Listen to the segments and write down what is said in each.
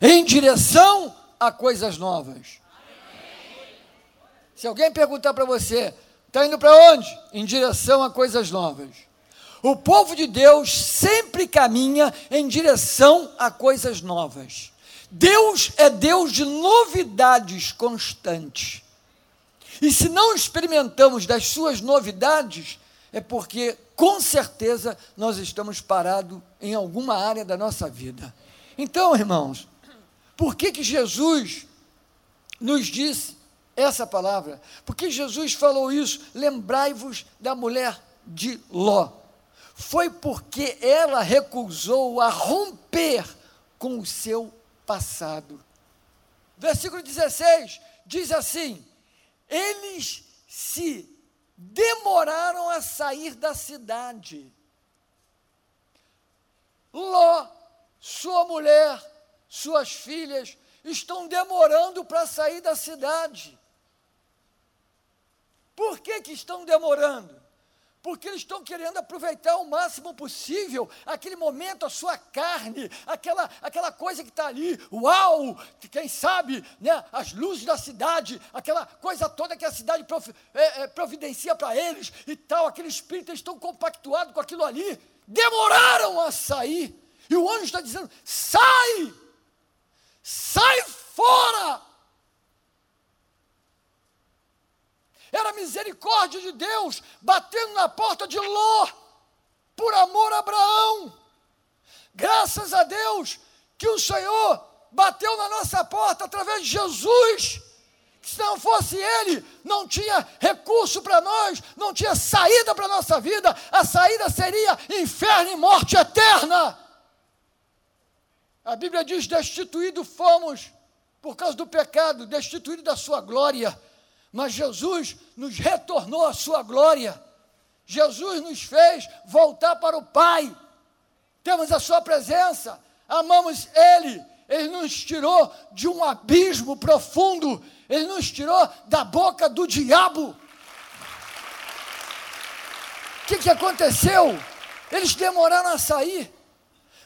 em direção a coisas novas. Se alguém perguntar para você, está indo para onde? Em direção a coisas novas. O povo de Deus sempre caminha em direção a coisas novas. Deus é Deus de novidades constantes. E se não experimentamos das suas novidades, é porque com certeza nós estamos parados em alguma área da nossa vida. Então, irmãos, por que que Jesus nos disse essa palavra? Porque Jesus falou isso, lembrai-vos da mulher de Ló. Foi porque ela recusou a romper com o seu passado. Versículo 16 diz assim: eles se demoraram a sair da cidade. Ló, sua mulher, suas filhas estão demorando para sair da cidade. Por que, que estão demorando? porque eles estão querendo aproveitar o máximo possível aquele momento, a sua carne, aquela, aquela coisa que está ali, uau, quem sabe, né, as luzes da cidade, aquela coisa toda que a cidade é, é, providencia para eles e tal, aquele espírito, eles estão compactuados com aquilo ali, demoraram a sair, e o anjo está dizendo: sai, sai fora, Era a misericórdia de Deus batendo na porta de Ló, por amor a Abraão. Graças a Deus que o Senhor bateu na nossa porta através de Jesus. Se não fosse Ele, não tinha recurso para nós, não tinha saída para a nossa vida, a saída seria inferno e morte eterna. A Bíblia diz: destituído fomos por causa do pecado, destituído da sua glória mas Jesus nos retornou a sua glória. Jesus nos fez voltar para o Pai. Temos a sua presença, amamos Ele. Ele nos tirou de um abismo profundo. Ele nos tirou da boca do diabo. O que, que aconteceu? Eles demoraram a sair.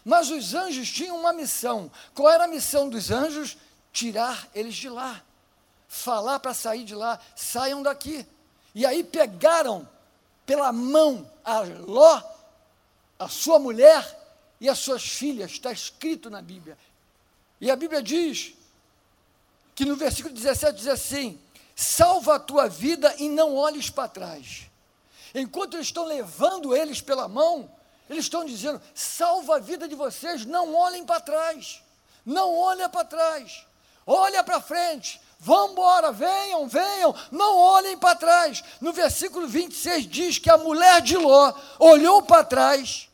Mas os anjos tinham uma missão. Qual era a missão dos anjos? Tirar eles de lá falar para sair de lá, saiam daqui. E aí pegaram pela mão a Ló, a sua mulher e as suas filhas, está escrito na Bíblia. E a Bíblia diz que no versículo 17 diz assim: salva a tua vida e não olhes para trás. Enquanto eles estão levando eles pela mão, eles estão dizendo: salva a vida de vocês, não olhem para trás. Não olhem para trás. Olha para frente, Vão embora, venham, venham, não olhem para trás. No versículo 26 diz que a mulher de Ló olhou para trás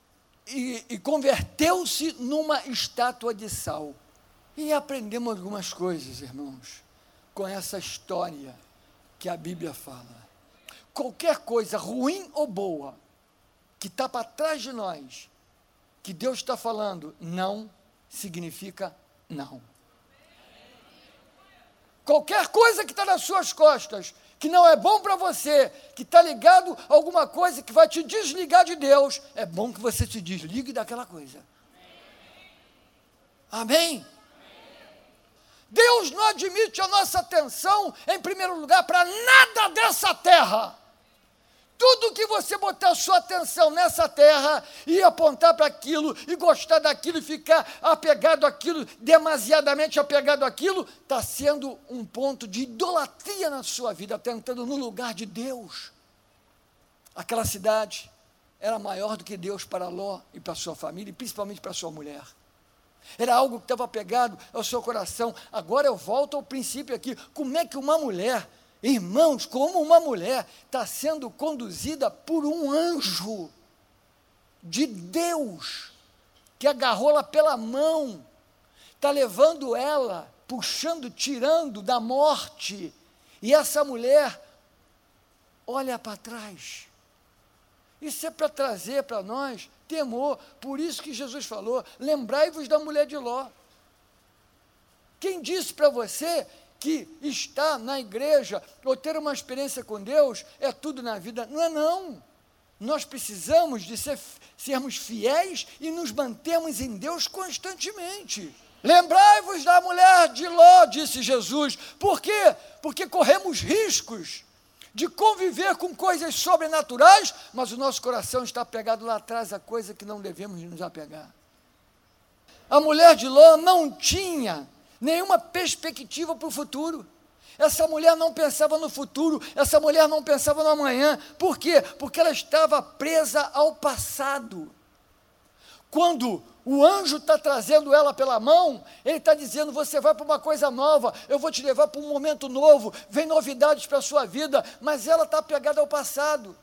e, e converteu-se numa estátua de sal. E aprendemos algumas coisas, irmãos, com essa história que a Bíblia fala. Qualquer coisa ruim ou boa que está para trás de nós, que Deus está falando, não significa não. Qualquer coisa que está nas suas costas, que não é bom para você, que está ligado a alguma coisa que vai te desligar de Deus, é bom que você se desligue daquela coisa. Amém? Deus não admite a nossa atenção, em primeiro lugar, para nada dessa terra. Tudo que você botar sua atenção nessa terra e apontar para aquilo e gostar daquilo e ficar apegado àquilo, demasiadamente apegado àquilo, está sendo um ponto de idolatria na sua vida, tentando no lugar de Deus. Aquela cidade era maior do que Deus para Ló e para sua família, e principalmente para sua mulher. Era algo que estava apegado ao seu coração. Agora eu volto ao princípio aqui. Como é que uma mulher Irmãos, como uma mulher está sendo conduzida por um anjo de Deus, que agarrou-la pela mão, está levando ela, puxando, tirando da morte, e essa mulher olha para trás. Isso é para trazer para nós temor, por isso que Jesus falou: lembrai-vos da mulher de Ló. Quem disse para você que estar na igreja ou ter uma experiência com Deus é tudo na vida. Não é não. Nós precisamos de ser, sermos fiéis e nos mantermos em Deus constantemente. Lembrai-vos da mulher de Ló, disse Jesus. Por quê? Porque corremos riscos de conviver com coisas sobrenaturais, mas o nosso coração está pegado lá atrás a coisa que não devemos nos apegar. A mulher de Ló não tinha nenhuma perspectiva para o futuro. Essa mulher não pensava no futuro, essa mulher não pensava no amanhã. Por quê? Porque ela estava presa ao passado. Quando o anjo está trazendo ela pela mão, ele está dizendo: você vai para uma coisa nova, eu vou te levar para um momento novo, vem novidades para a sua vida, mas ela está pegada ao passado.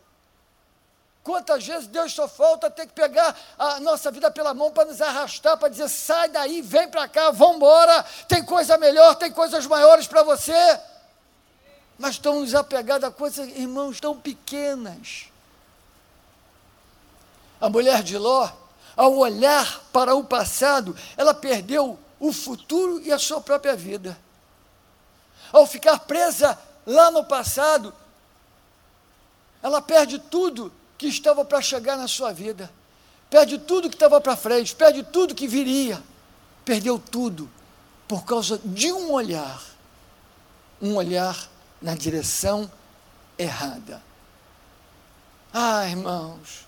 Quantas vezes Deus só falta ter que pegar a nossa vida pela mão para nos arrastar, para dizer: sai daí, vem para cá, vamos embora, tem coisa melhor, tem coisas maiores para você. Mas estamos apegados a coisas, irmãos, tão pequenas. A mulher de Ló, ao olhar para o passado, ela perdeu o futuro e a sua própria vida. Ao ficar presa lá no passado, ela perde tudo que estava para chegar na sua vida, perde tudo que estava para frente, perde tudo que viria, perdeu tudo por causa de um olhar, um olhar na direção errada. Ah, irmãos,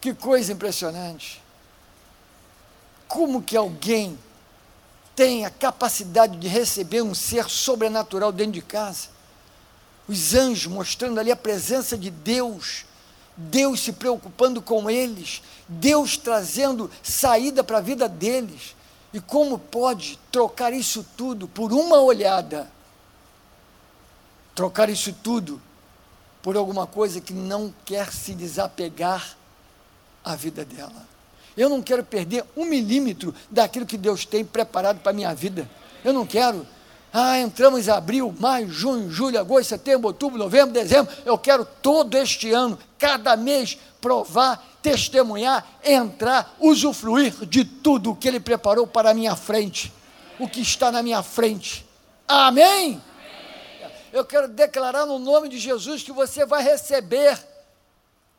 que coisa impressionante. Como que alguém tem a capacidade de receber um ser sobrenatural dentro de casa? Os anjos mostrando ali a presença de Deus, Deus se preocupando com eles, Deus trazendo saída para a vida deles. E como pode trocar isso tudo por uma olhada? Trocar isso tudo por alguma coisa que não quer se desapegar a vida dela. Eu não quero perder um milímetro daquilo que Deus tem preparado para a minha vida. Eu não quero. Ah, entramos em abril, maio, junho, julho, agosto, setembro, outubro, novembro, dezembro. Eu quero todo este ano, cada mês, provar, testemunhar, entrar, usufruir de tudo o que Ele preparou para a minha frente, o que está na minha frente. Amém? Eu quero declarar no nome de Jesus que você vai receber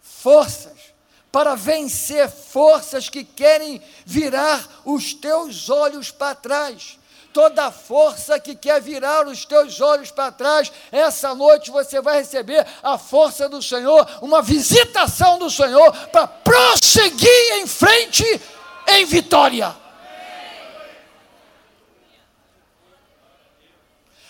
forças para vencer forças que querem virar os teus olhos para trás. Toda força que quer virar os teus olhos para trás, essa noite você vai receber a força do Senhor, uma visitação do Senhor para prosseguir em frente em vitória.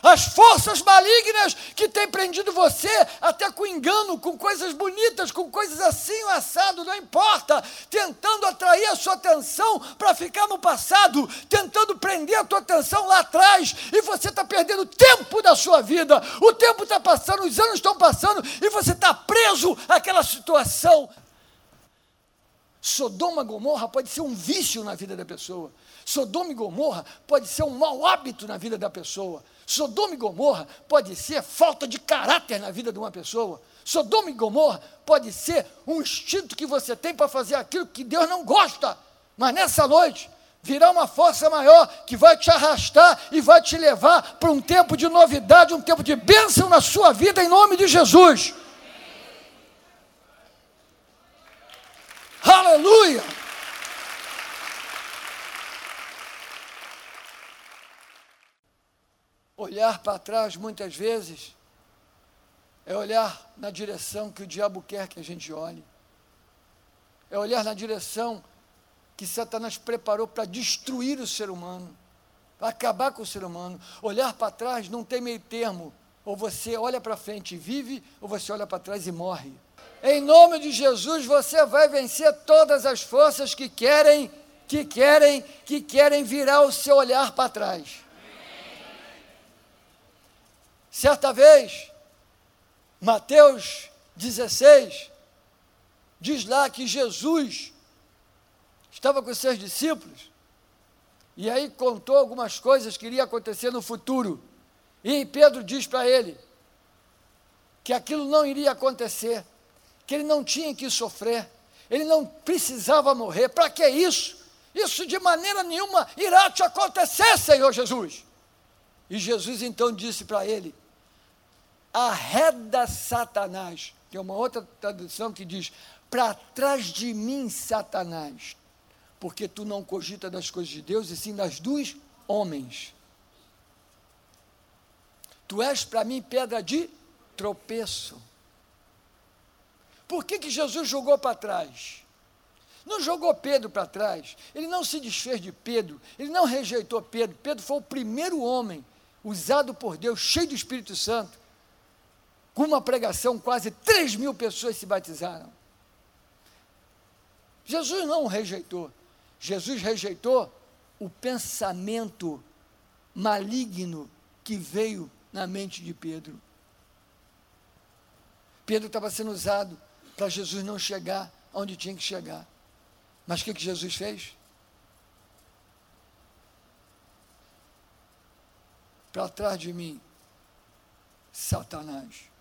As forças malignas que têm prendido você, até com engano, com coisas bonitas, com coisas assim, o assado, não importa, tentando atrair a sua atenção para ficar no passado, tentando prender a tua atenção lá atrás, e você está perdendo tempo da sua vida, o tempo está passando, os anos estão passando, e você está preso àquela situação. Sodoma Gomorra pode ser um vício na vida da pessoa. Sodoma e Gomorra pode ser um mau hábito na vida da pessoa. Sodoma e Gomorra pode ser falta de caráter na vida de uma pessoa. Sodoma e Gomorra pode ser um instinto que você tem para fazer aquilo que Deus não gosta. Mas nessa noite, virá uma força maior que vai te arrastar e vai te levar para um tempo de novidade, um tempo de bênção na sua vida, em nome de Jesus. Aleluia! Olhar para trás, muitas vezes, é olhar na direção que o diabo quer que a gente olhe. É olhar na direção que Satanás preparou para destruir o ser humano, para acabar com o ser humano. Olhar para trás não tem meio termo. Ou você olha para frente e vive, ou você olha para trás e morre. Em nome de Jesus, você vai vencer todas as forças que querem, que querem, que querem virar o seu olhar para trás. Certa vez, Mateus 16, diz lá que Jesus estava com seus discípulos e aí contou algumas coisas que iria acontecer no futuro. E Pedro diz para ele que aquilo não iria acontecer, que ele não tinha que sofrer, ele não precisava morrer. Para que isso? Isso de maneira nenhuma irá te acontecer, Senhor Jesus. E Jesus então disse para ele: arreda Satanás. Tem uma outra tradução que diz: para trás de mim, Satanás. porque tu não cogita das coisas de Deus e sim das dos homens. Tu és para mim pedra de tropeço. Por que, que Jesus jogou para trás? Não jogou Pedro para trás, ele não se desfez de Pedro, ele não rejeitou Pedro. Pedro foi o primeiro homem usado por Deus, cheio do Espírito Santo. Com uma pregação, quase 3 mil pessoas se batizaram. Jesus não o rejeitou. Jesus rejeitou o pensamento maligno que veio na mente de Pedro. Pedro estava sendo usado para Jesus não chegar onde tinha que chegar. Mas o que, que Jesus fez? Para trás de mim, Satanás.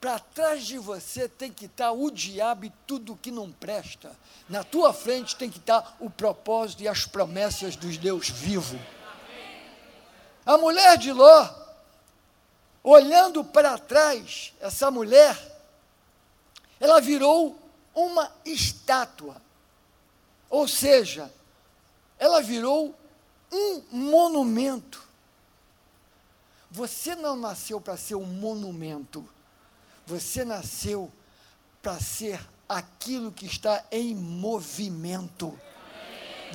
Para trás de você tem que estar o diabo e tudo que não presta. Na tua frente tem que estar o propósito e as promessas dos Deus vivo. A mulher de Ló, olhando para trás, essa mulher, ela virou uma estátua. Ou seja, ela virou um monumento. Você não nasceu para ser um monumento. Você nasceu para ser aquilo que está em movimento.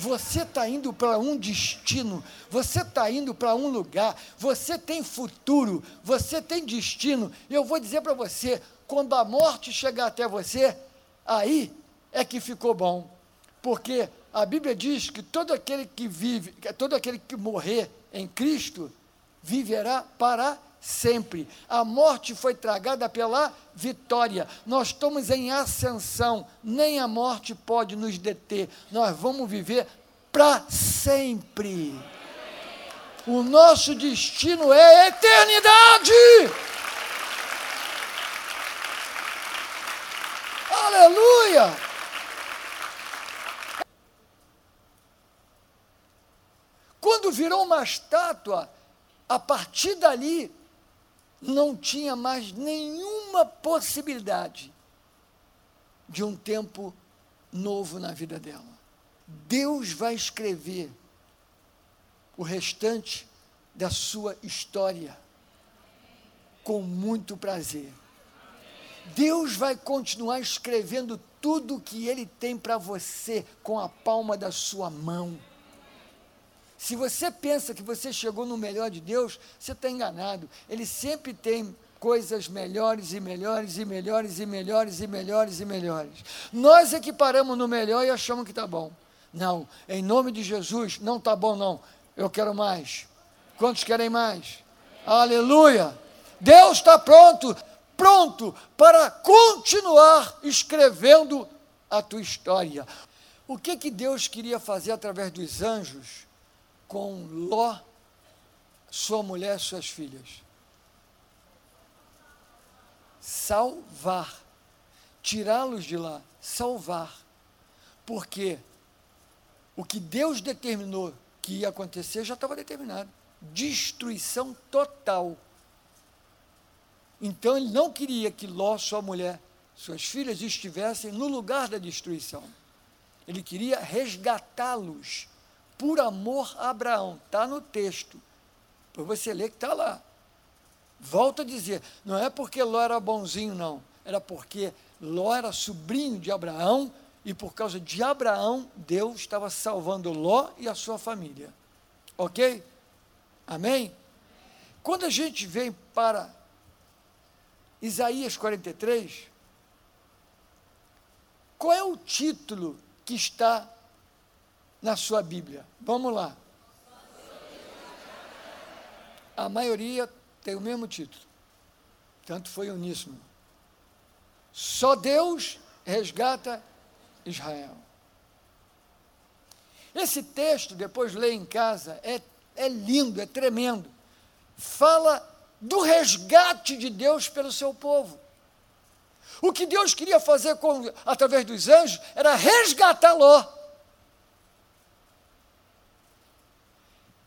Você está indo para um destino, você está indo para um lugar, você tem futuro, você tem destino. E eu vou dizer para você: quando a morte chegar até você, aí é que ficou bom. Porque a Bíblia diz que todo aquele que vive, todo aquele que morrer em Cristo, viverá para sempre. A morte foi tragada pela vitória. Nós estamos em ascensão, nem a morte pode nos deter. Nós vamos viver para sempre. O nosso destino é a eternidade. Aleluia! Quando virou uma estátua, a partir dali não tinha mais nenhuma possibilidade de um tempo novo na vida dela. Deus vai escrever o restante da sua história com muito prazer. Deus vai continuar escrevendo tudo o que Ele tem para você com a palma da sua mão. Se você pensa que você chegou no melhor de Deus, você está enganado. Ele sempre tem coisas melhores e melhores e melhores e melhores e melhores e melhores. Nós é que paramos no melhor e achamos que está bom. Não, em nome de Jesus, não está bom não. Eu quero mais. Quantos querem mais? Aleluia! Deus está pronto, pronto para continuar escrevendo a tua história. O que que Deus queria fazer através dos anjos? Com Ló, sua mulher, suas filhas. Salvar, tirá-los de lá, salvar. Porque o que Deus determinou que ia acontecer já estava determinado destruição total. Então ele não queria que Ló, sua mulher, suas filhas estivessem no lugar da destruição. Ele queria resgatá-los por amor a Abraão. Está no texto. Para você ler que está lá. Volto a dizer, não é porque Ló era bonzinho, não. Era porque Ló era sobrinho de Abraão e por causa de Abraão, Deus estava salvando Ló e a sua família. Ok? Amém? Quando a gente vem para Isaías 43, qual é o título que está na sua Bíblia. Vamos lá. A maioria tem o mesmo título. Tanto foi uníssono. Só Deus resgata Israel. Esse texto, depois lê em casa, é, é lindo, é tremendo. Fala do resgate de Deus pelo seu povo. O que Deus queria fazer com, através dos anjos era resgatar Ló.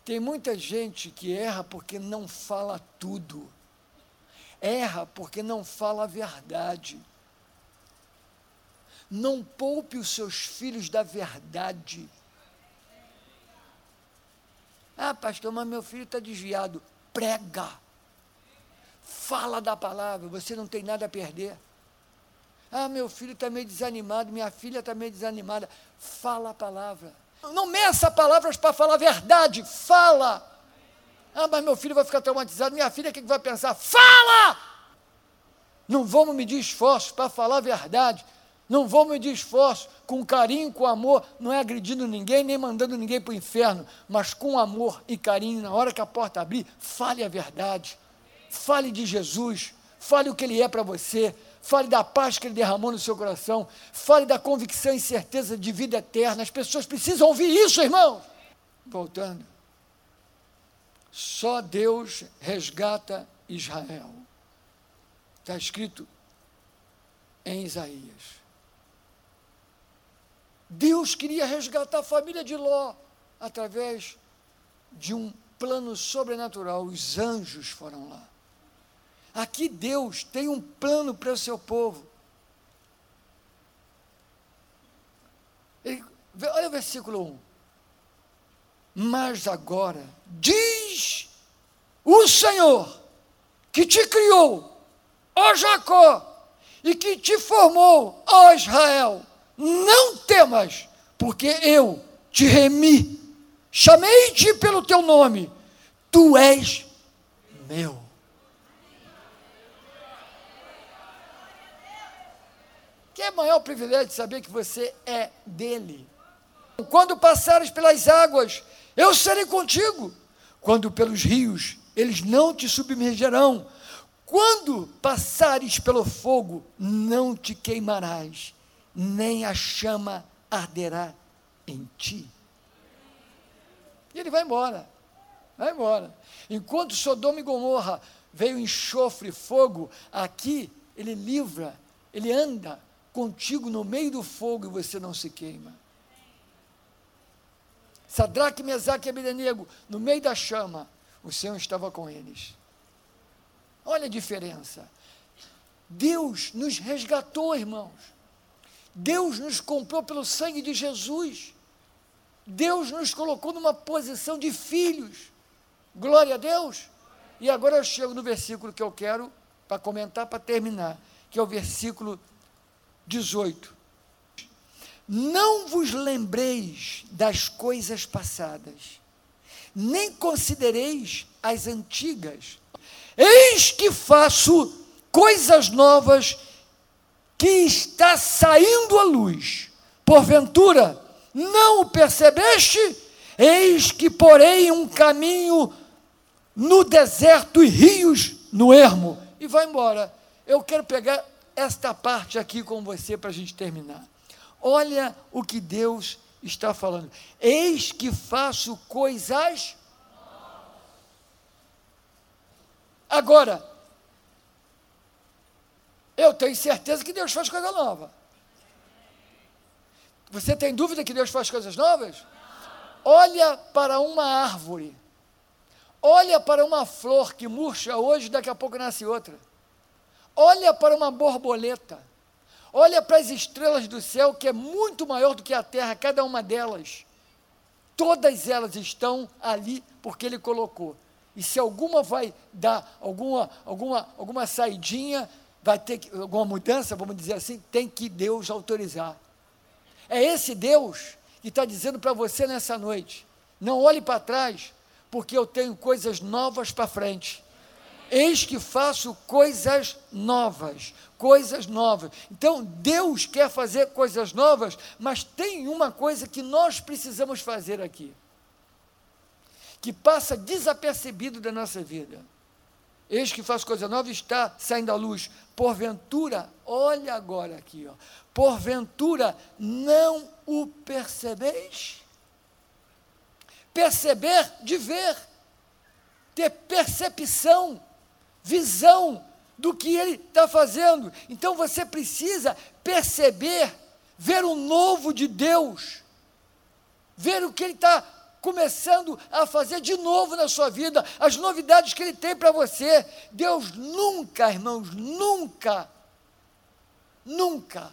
Tem muita gente que erra porque não fala tudo. Erra porque não fala a verdade. Não poupe os seus filhos da verdade. Ah, pastor, mas meu filho está desviado. Prega. Fala da palavra, você não tem nada a perder. Ah, meu filho está meio desanimado, minha filha está meio desanimada. Fala a palavra. Não meça palavras para falar a verdade. Fala. Ah, mas meu filho vai ficar traumatizado. Minha filha, o que, vai pensar? Fala! Não vamos medir esforços para falar a verdade. Não vou medir esforço com carinho, com amor, não é agredindo ninguém, nem mandando ninguém para o inferno, mas com amor e carinho, na hora que a porta abrir, fale a verdade. Fale de Jesus, fale o que Ele é para você, fale da paz que Ele derramou no seu coração, fale da convicção e certeza de vida eterna. As pessoas precisam ouvir isso, irmão. Voltando. Só Deus resgata Israel. Está escrito em Isaías. Deus queria resgatar a família de Ló através de um plano sobrenatural. Os anjos foram lá. Aqui Deus tem um plano para o seu povo. Ele, olha o versículo 1. Mas agora, diz o Senhor, que te criou, ó Jacó, e que te formou, ó Israel não temas, porque eu te remi, chamei-te pelo teu nome, tu és meu. Que é maior privilégio de saber que você é dele. Quando passares pelas águas, eu serei contigo. Quando pelos rios, eles não te submergerão. Quando passares pelo fogo, não te queimarás nem a chama arderá em ti. E ele vai embora, vai embora. Enquanto Sodoma e Gomorra veio enxofre e fogo, aqui ele livra, ele anda contigo no meio do fogo e você não se queima. Sadraque, Mesaque e Abednego, no meio da chama, o Senhor estava com eles. Olha a diferença. Deus nos resgatou, irmãos. Deus nos comprou pelo sangue de Jesus. Deus nos colocou numa posição de filhos. Glória a Deus. E agora eu chego no versículo que eu quero para comentar, para terminar, que é o versículo 18. Não vos lembreis das coisas passadas, nem considereis as antigas. Eis que faço coisas novas que está saindo à luz. Porventura, não o percebeste? Eis que porei um caminho no deserto e rios no ermo. E vai embora. Eu quero pegar esta parte aqui com você para a gente terminar. Olha o que Deus está falando. Eis que faço coisas. Agora, eu tenho certeza que Deus faz coisa nova. Você tem dúvida que Deus faz coisas novas? Olha para uma árvore. Olha para uma flor que murcha hoje, daqui a pouco nasce outra. Olha para uma borboleta. Olha para as estrelas do céu, que é muito maior do que a terra, cada uma delas. Todas elas estão ali porque ele colocou. E se alguma vai dar alguma, alguma, alguma saidinha, vai ter que, alguma mudança, vamos dizer assim, tem que Deus autorizar. É esse Deus que está dizendo para você nessa noite: não olhe para trás, porque eu tenho coisas novas para frente. Eis que faço coisas novas, coisas novas. Então, Deus quer fazer coisas novas, mas tem uma coisa que nós precisamos fazer aqui, que passa desapercebido da nossa vida. Eis que faz coisa nova está saindo à luz. Porventura, olha agora aqui, ó. Porventura não o percebeis? Perceber de ver, ter percepção, visão do que ele está fazendo. Então você precisa perceber, ver o novo de Deus, ver o que ele está começando a fazer de novo na sua vida, as novidades que Ele tem para você. Deus nunca, irmãos, nunca, nunca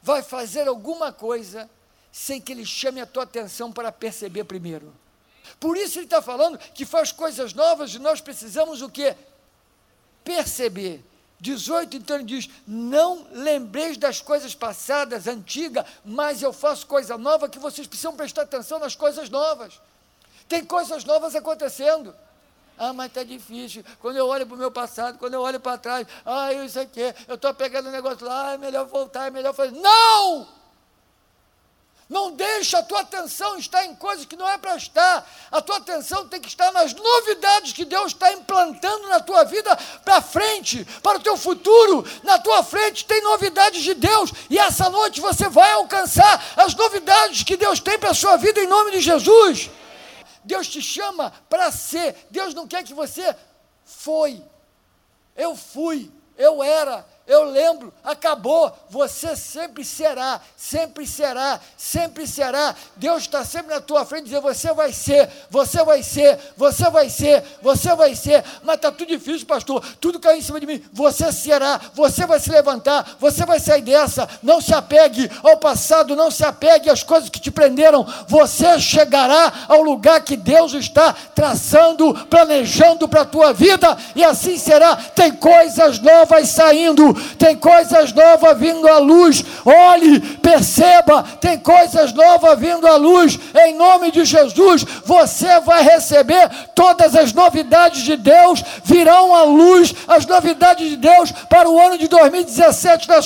vai fazer alguma coisa sem que ele chame a tua atenção para perceber primeiro. Por isso ele está falando que faz coisas novas e nós precisamos o quê? Perceber. 18, então ele diz: Não lembreis das coisas passadas, antigas, mas eu faço coisa nova que vocês precisam prestar atenção nas coisas novas. Tem coisas novas acontecendo. Ah, mas está difícil. Quando eu olho para o meu passado, quando eu olho para trás, ah, isso aqui, eu estou pegando um negócio lá, é melhor voltar, é melhor fazer. Não! Não deixa a tua atenção estar em coisas que não é para estar. A tua atenção tem que estar nas novidades que Deus está implantando na tua vida para frente, para o teu futuro. Na tua frente tem novidades de Deus. E essa noite você vai alcançar as novidades que Deus tem para a sua vida em nome de Jesus. Deus te chama para ser. Deus não quer que você foi. Eu fui, eu era, eu lembro, acabou, você sempre será, sempre será, sempre será. Deus está sempre na tua frente dizendo: você vai ser, você vai ser, você vai ser, você vai ser. Mas está tudo difícil, pastor, tudo caiu em cima de mim. Você será, você vai se levantar, você vai sair dessa. Não se apegue ao passado, não se apegue às coisas que te prenderam. Você chegará ao lugar que Deus está traçando, planejando para a tua vida, e assim será. Tem coisas novas saindo tem coisas novas vindo à luz. Olhe, perceba, tem coisas novas vindo à luz. Em nome de Jesus, você vai receber todas as novidades de Deus, virão à luz as novidades de Deus para o ano de 2017 da sua